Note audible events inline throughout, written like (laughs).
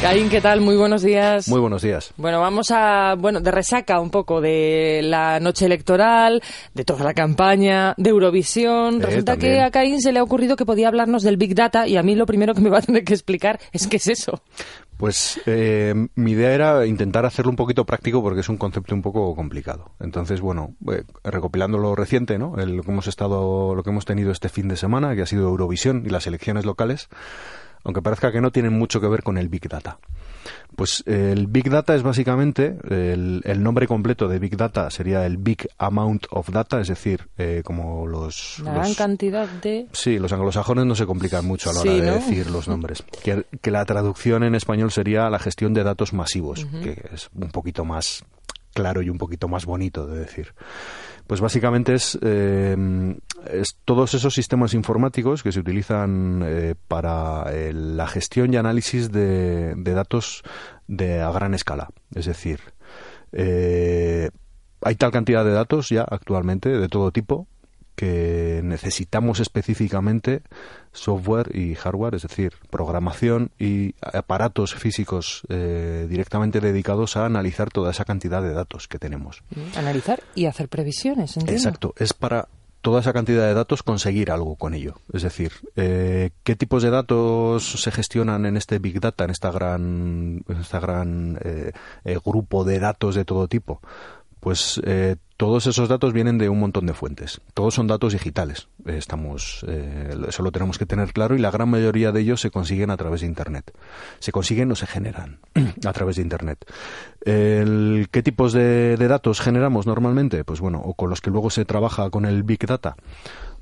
Caín, ¿qué tal? Muy buenos días. Muy buenos días. Bueno, vamos a, bueno, de resaca un poco de la noche electoral, de toda la campaña, de Eurovisión. Eh, Resulta también. que a Caín se le ha ocurrido que podía hablarnos del Big Data y a mí lo primero que me va a tener que explicar es qué es eso. Pues eh, mi idea era intentar hacerlo un poquito práctico porque es un concepto un poco complicado. Entonces, bueno, eh, recopilando lo reciente, ¿no? El- lo que hemos estado, lo que hemos tenido este fin de semana, que ha sido Eurovisión y las elecciones locales, aunque parezca que no tienen mucho que ver con el Big Data. Pues eh, el Big Data es básicamente, el, el nombre completo de Big Data sería el Big Amount of Data, es decir, eh, como los... Una gran los- cantidad de... Sí, los anglosajones no se complican mucho a la hora Sí, de ¿no? decir los nombres. Que, que la traducción en español sería la gestión de datos masivos, que es un poquito más claro y un poquito más bonito de decir. Pues básicamente es, eh, es todos esos sistemas informáticos que se utilizan eh, para eh, la gestión y análisis de, de datos de a gran escala. Es decir, eh, hay tal cantidad de datos ya actualmente de todo tipo que necesitamos específicamente software y hardware, es decir, programación y aparatos físicos eh, directamente dedicados a analizar toda esa cantidad de datos que tenemos. Analizar y hacer previsiones, entiendo. Exacto, es para toda esa cantidad de datos conseguir algo con ello. Es decir, eh, qué tipos de datos se gestionan en este Big Data, en esta gran, en esta gran eh, eh, grupo de datos de todo tipo. Pues eh, todos esos datos vienen de un montón de fuentes. Todos son datos digitales. Eh, Estamos, eh, eso lo tenemos que tener claro y la gran mayoría de ellos se consiguen a través de Internet. Se consiguen o se generan (clears throat) a través de Internet. ¿Qué tipos de, de datos generamos normalmente? Pues bueno, o con los que luego se trabaja con el Big Data.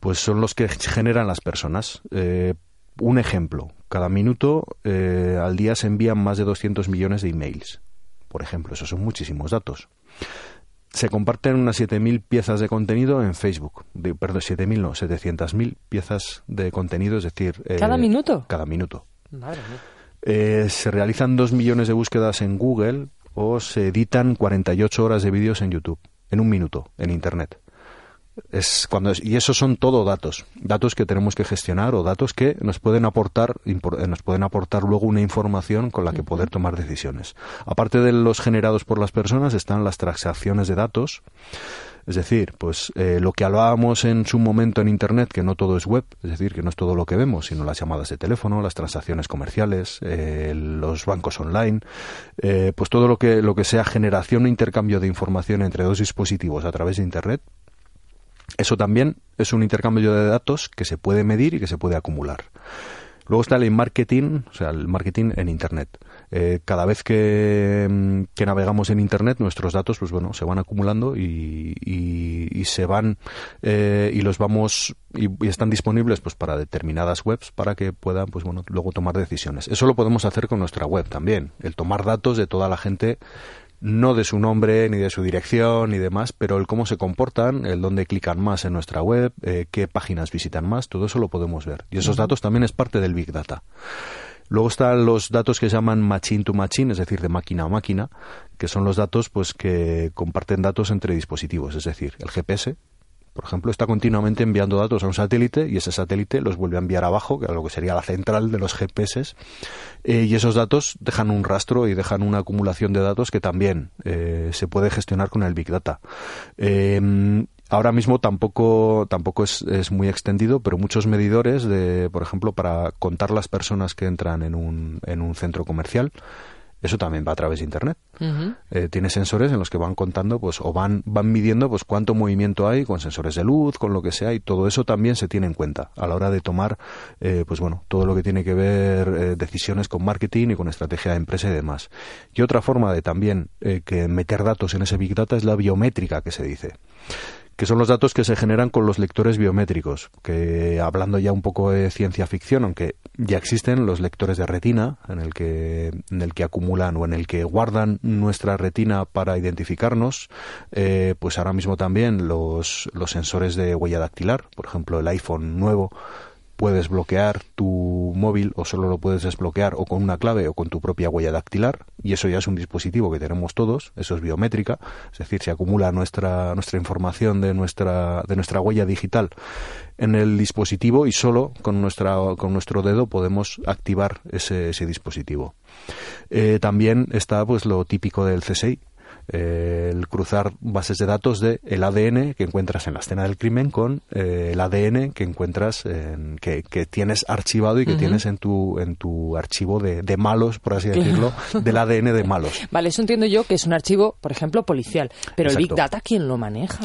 Pues son los que generan las personas. Eh, un ejemplo, cada minuto eh, al día se envían más de 200 millones de emails. Por ejemplo, esos son muchísimos datos se comparten unas 7.000 piezas de contenido en Facebook. De- perdón, 7.000 no, 700.000 piezas de contenido, es decir... eh, ¿Cada minuto? Cada minuto. Madre mía. Eh, se realizan 2 millones de búsquedas en Google o se editan 48 horas de vídeos en YouTube, en un minuto, en Internet. Es cuando es- y esos son todo datos, datos que tenemos que gestionar o datos que nos pueden aportar impor- eh, nos pueden aportar luego una información con la que poder tomar decisiones. Aparte de los generados por las personas están las transacciones de datos, es decir, pues eh, lo que hablábamos en su momento en Internet, que no todo es web, es decir, que no es todo lo que vemos, sino las llamadas de teléfono, las transacciones comerciales, eh, los bancos online, eh, pues todo lo que, lo que sea generación e intercambio de información entre dos dispositivos a través de Internet, eso también es un intercambio de datos que se puede medir y que se puede acumular. Luego está el marketing, o sea, el marketing en Internet. Eh, cada vez que, mm, que navegamos en Internet, nuestros datos, pues bueno, se van acumulando y, y- y se van eh, y los vamos y, y están disponibles, pues para determinadas webs para que puedan, pues bueno, luego tomar decisiones. Eso lo podemos hacer con nuestra web también, el tomar datos de toda la gente no de su nombre, ni de su dirección, ni demás, pero el cómo se comportan, el dónde clican más en nuestra web, eh, qué páginas visitan más, todo eso lo podemos ver. Y esos datos también es parte del Big Data. Luego están los datos que se llaman machine to machine, es decir, de máquina a máquina, que son los datos pues que comparten datos entre dispositivos, es decir, el GPS, por ejemplo, está continuamente enviando datos a un satélite y ese satélite los vuelve a enviar abajo, que a lo que sería la central de los GPS, eh, y esos datos dejan un rastro y dejan una acumulación de datos que también eh, se puede gestionar con el Big Data. Eh, ahora mismo tampoco, tampoco es, muy extendido, pero muchos medidores, de, por ejemplo, para contar las personas que entran en un, en un centro comercial, eso también va a través de Internet. Eh, tiene sensores en los que van contando pues o van van midiendo pues cuánto movimiento hay con sensores de luz con lo que sea y todo eso también se tiene en cuenta a la hora de tomar eh, pues bueno todo lo que tiene que ver eh, decisiones con marketing y con estrategia de empresa y demás. Y otra forma de también eh, que meter datos en ese big data es la biométrica que se dice que son los datos que se generan con los lectores biométricos, que hablando ya un poco de ciencia ficción, aunque ya existen los lectores de retina, en el que, en el que acumulan o en el que guardan nuestra retina para identificarnos, eh, pues ahora mismo también los, los sensores de huella dactilar, por ejemplo el iPhone nuevo, puedes bloquear tu móvil o solo lo puedes desbloquear o con una clave o con tu propia huella dactilar y eso ya es un dispositivo que tenemos todos, eso es biométrica, es decir, se acumula nuestra nuestra información de nuestra de nuestra huella digital en el dispositivo y solo con nuestra con nuestro dedo podemos activar ese, ese dispositivo. Eh, también está pues lo típico del CSI, eh, el cruzar bases de datos de el ADN que encuentras en la escena del crimen con eh, el ADN que encuentras en, que, que, tienes archivado y que tienes en tu en tu archivo de, de malos por así decirlo del ADN de malos. (laughs) Vale eso entiendo yo que es un archivo por ejemplo policial pero Exacto. el big data quién lo maneja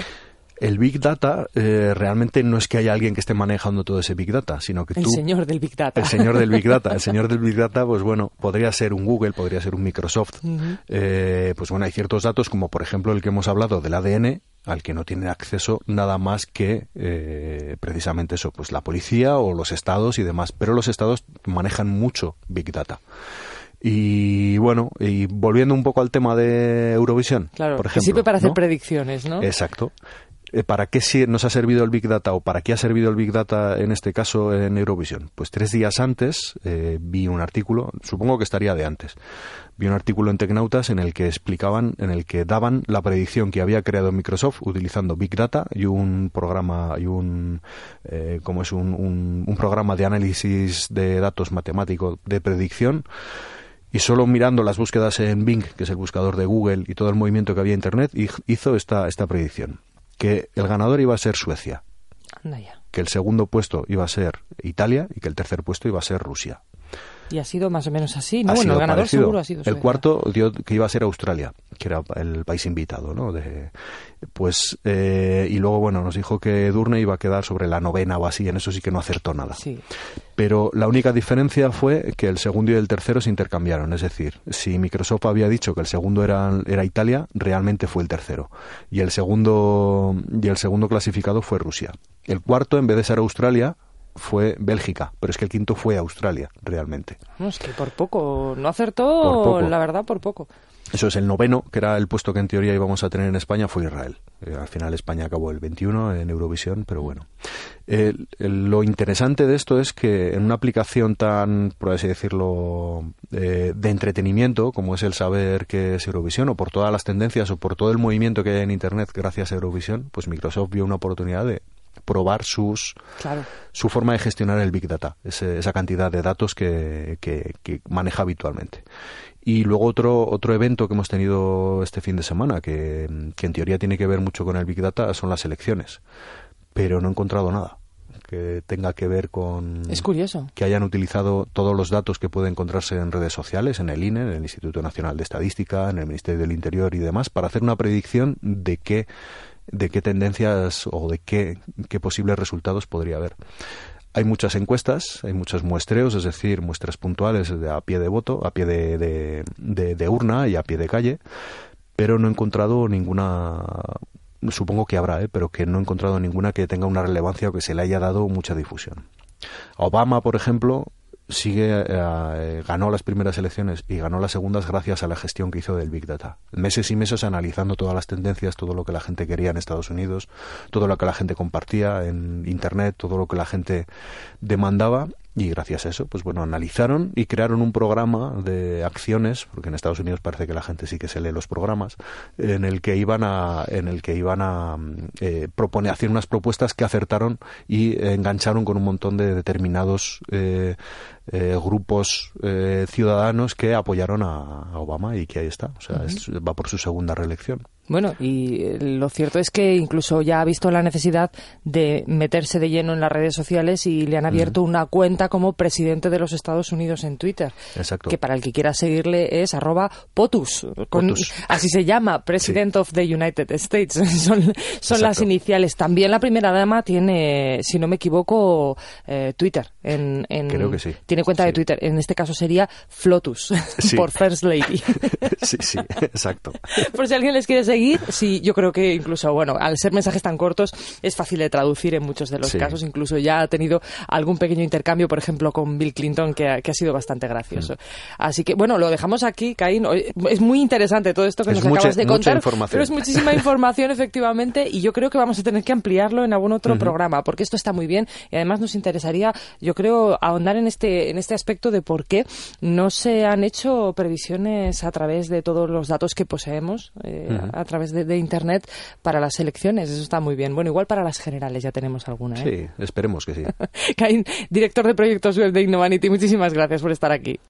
el Big Data eh, realmente no es que haya alguien que esté manejando todo ese Big Data, sino que tú... El señor del Big Data. El señor del Big Data. El (laughs) señor del Big Data, pues bueno, podría ser un Google, podría ser un Microsoft. Uh -huh. eh, pues bueno, hay ciertos datos, como por ejemplo el que hemos hablado del ADN, al que no tiene acceso nada más que eh, precisamente eso, pues la policía o los estados y demás. Pero los estados manejan mucho Big Data. Y bueno, y volviendo un poco al tema de Eurovisión, claro, por ejemplo. Que sirve para hacer ¿no? predicciones, ¿no? Exacto. Eh, ¿Para qué nos ha servido el Big Data o para qué ha servido el Big Data en este caso en Eurovisión? Pues tres días antes eh, vi un artículo, supongo que estaría de antes, vi un artículo en Tecnautas en el que explicaban, en el que daban la predicción que había creado Microsoft utilizando Big Data y un programa y un eh, como es un, un, un programa de análisis de datos matemático de predicción y solo mirando las búsquedas en Bing, que es el buscador de Google, y todo el movimiento que había en Internet, hizo esta, esta predicción. Que el ganador iba a ser Suecia. Anda ya. Que el segundo puesto iba a ser Italia y que el tercer puesto iba a ser Rusia. Y ha sido más o menos así, ¿no? Bueno, el ganador parecido. seguro ha sido Suecia. El cuarto dio que iba a ser Australia, que era el país invitado, ¿no? De, pues, eh, y luego, bueno, nos dijo que Durne iba a quedar sobre la novena o así, en eso sí que no acertó nada. Sí. Pero la única diferencia fue que el segundo y el tercero se intercambiaron. Es decir, si Microsoft había dicho que el segundo era, era Italia, realmente fue el tercero. Y el segundo, y el segundo clasificado fue Rusia. El cuarto, en vez de ser Australia, fue Bélgica, pero es que el quinto fue Australia, realmente. No, es que por poco, no acertó, poco. la verdad, por poco. Eso es el noveno, que era el puesto que en teoría íbamos a tener en España, fue Israel. Eh, al final España acabó el 21 en Eurovisión, pero bueno. Eh, lo interesante de esto es que en una aplicación tan, por así decirlo, eh, de entretenimiento, como es el saber qué es Eurovisión, o por todas las tendencias, o por todo el movimiento que hay en Internet gracias a Eurovisión, pues Microsoft vio una oportunidad de probar sus Claro. su forma de gestionar el Big Data, ese- esa cantidad de datos que, que- que maneja habitualmente. Y luego otro, otro evento que hemos tenido este fin de semana, que, que en teoría tiene que ver mucho con el Big Data, son las elecciones. Pero no he encontrado nada que tenga que ver con Es curioso. que hayan utilizado todos los datos que pueden encontrarse en redes sociales, en el INE, en el Instituto Nacional de Estadística, en el Ministerio del Interior y demás, para hacer una predicción de qué, de qué tendencias o de qué, qué posibles resultados podría haber. Hay muchas encuestas, hay muchos muestreos, es decir, muestras puntuales a pie de voto, a pie de- de urna y a pie de calle, pero no he encontrado ninguna, supongo que habrá, ¿eh? pero que no he encontrado ninguna que tenga una relevancia o que se le haya dado mucha difusión. Obama, por ejemplo, sigue eh, ganó las primeras elecciones y ganó las segundas gracias a la gestión que hizo del Big Data. Meses y meses analizando todas las tendencias, todo lo que la gente quería en Estados Unidos, todo lo que la gente compartía en Internet, todo lo que la gente demandaba y gracias a eso, pues bueno, analizaron y crearon un programa de acciones, porque en Estados Unidos parece que la gente sí que se lee los programas, en el que iban a, en el que iban a eh, proponer, hacer unas propuestas que acertaron y engancharon con un montón de determinados eh, eh, grupos eh, ciudadanos que apoyaron a, a Obama y que ahí está, o sea, es- va por su segunda reelección. Bueno, y eh, lo cierto es que incluso ya ha visto la necesidad de meterse de lleno en las redes sociales y le han abierto una cuenta como presidente de los Estados Unidos en Twitter. Exacto. Que para el que quiera seguirle es arroba POTUS. con- POTUS. Así se llama, President of the United States. (laughs) son son las iniciales. También la primera dama tiene, si no me equivoco, eh, Twitter. En, en- Creo que sí. Tiene cuenta de Twitter. En este caso sería Flotus, (laughs) por First Lady. (laughs) sí, sí, exacto. por si alguien les quiere seguir, sí, yo creo que incluso, bueno, al ser mensajes tan cortos, es fácil de traducir en muchos de los casos. Incluso ya ha tenido algún pequeño intercambio, por ejemplo, con Bill Clinton, que ha, que ha sido bastante gracioso. Mm. Así que, bueno, lo dejamos aquí, Caín. Es muy interesante todo esto que nos acabas de contar. Pero es muchísima (laughs) información, efectivamente, y yo creo que vamos a tener que ampliarlo en algún otro programa, porque esto está muy bien y además nos interesaría, yo creo, ahondar en este, en este aspecto de por qué no se han hecho previsiones a través de todos los datos que poseemos, eh, a través de, Internet, para las elecciones. Eso está muy bien. Bueno, igual para las generales ya tenemos alguna. ¿eh? Sí, esperemos que sí. (laughs) Caín, director de proyectos web de Innovanity, muchísimas gracias por estar aquí.